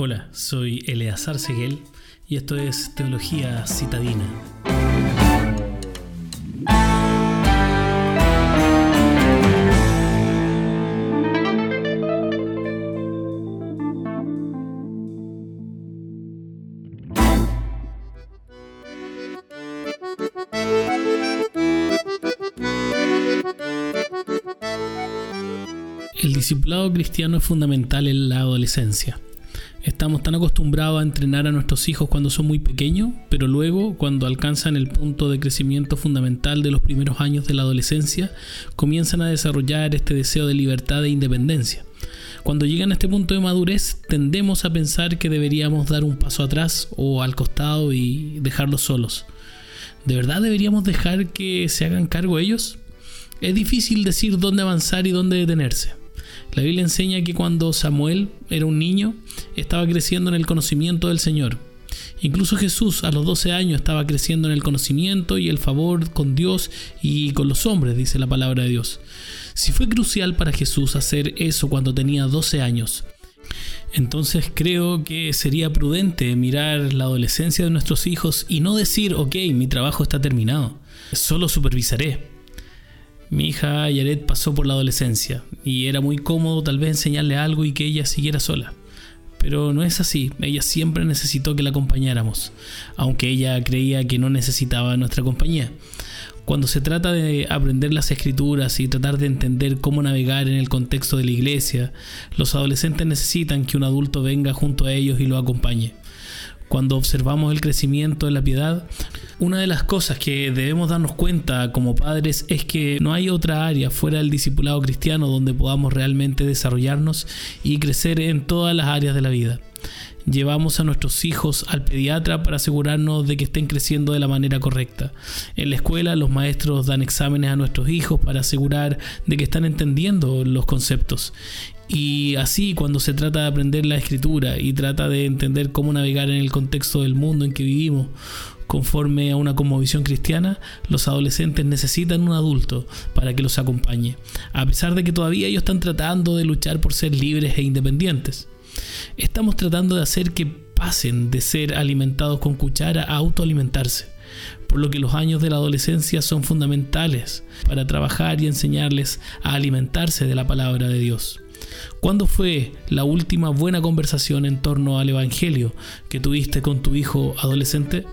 Hola, soy Eleazar Seguel y esto es Teología Citadina. El discipulado cristiano es fundamental en la adolescencia. Estamos tan acostumbrados a entrenar a nuestros hijos cuando son muy pequeños, pero luego, cuando alcanzan el punto de crecimiento fundamental de los primeros años de la adolescencia, comienzan a desarrollar este deseo de libertad e independencia. Cuando llegan a este punto de madurez, tendemos a pensar que deberíamos dar un paso atrás o al costado y dejarlos solos. ¿De verdad deberíamos dejar que se hagan cargo ellos? Es difícil decir dónde avanzar y dónde detenerse. La Biblia enseña que cuando Samuel era un niño, estaba creciendo en el conocimiento del Señor. Incluso Jesús a los 12 años estaba creciendo en el conocimiento y el favor con Dios y con los hombres, dice la palabra de Dios. Si fue crucial para Jesús hacer eso cuando tenía 12 años, entonces creo que sería prudente mirar la adolescencia de nuestros hijos y no decir, ok, mi trabajo está terminado, solo supervisaré. Mi hija Yaret pasó por la adolescencia y era muy cómodo tal vez enseñarle algo y que ella siguiera sola. Pero no es así, ella siempre necesitó que la acompañáramos, aunque ella creía que no necesitaba nuestra compañía. Cuando se trata de aprender las escrituras y tratar de entender cómo navegar en el contexto de la iglesia, los adolescentes necesitan que un adulto venga junto a ellos y lo acompañe. Cuando observamos el crecimiento de la piedad, una de las cosas que debemos darnos cuenta como padres es que no hay otra área fuera del discipulado cristiano donde podamos realmente desarrollarnos y crecer en todas las áreas de la vida. Llevamos a nuestros hijos al pediatra para asegurarnos de que estén creciendo de la manera correcta. En la escuela los maestros dan exámenes a nuestros hijos para asegurar de que están entendiendo los conceptos. Y así cuando se trata de aprender la escritura y trata de entender cómo navegar en el contexto del mundo en que vivimos, conforme a una conmovisión cristiana, los adolescentes necesitan un adulto para que los acompañe, a pesar de que todavía ellos están tratando de luchar por ser libres e independientes. Estamos tratando de hacer que pasen de ser alimentados con cuchara a autoalimentarse, por lo que los años de la adolescencia son fundamentales para trabajar y enseñarles a alimentarse de la palabra de Dios. ¿Cuándo fue la última buena conversación en torno al Evangelio que tuviste con tu hijo adolescente?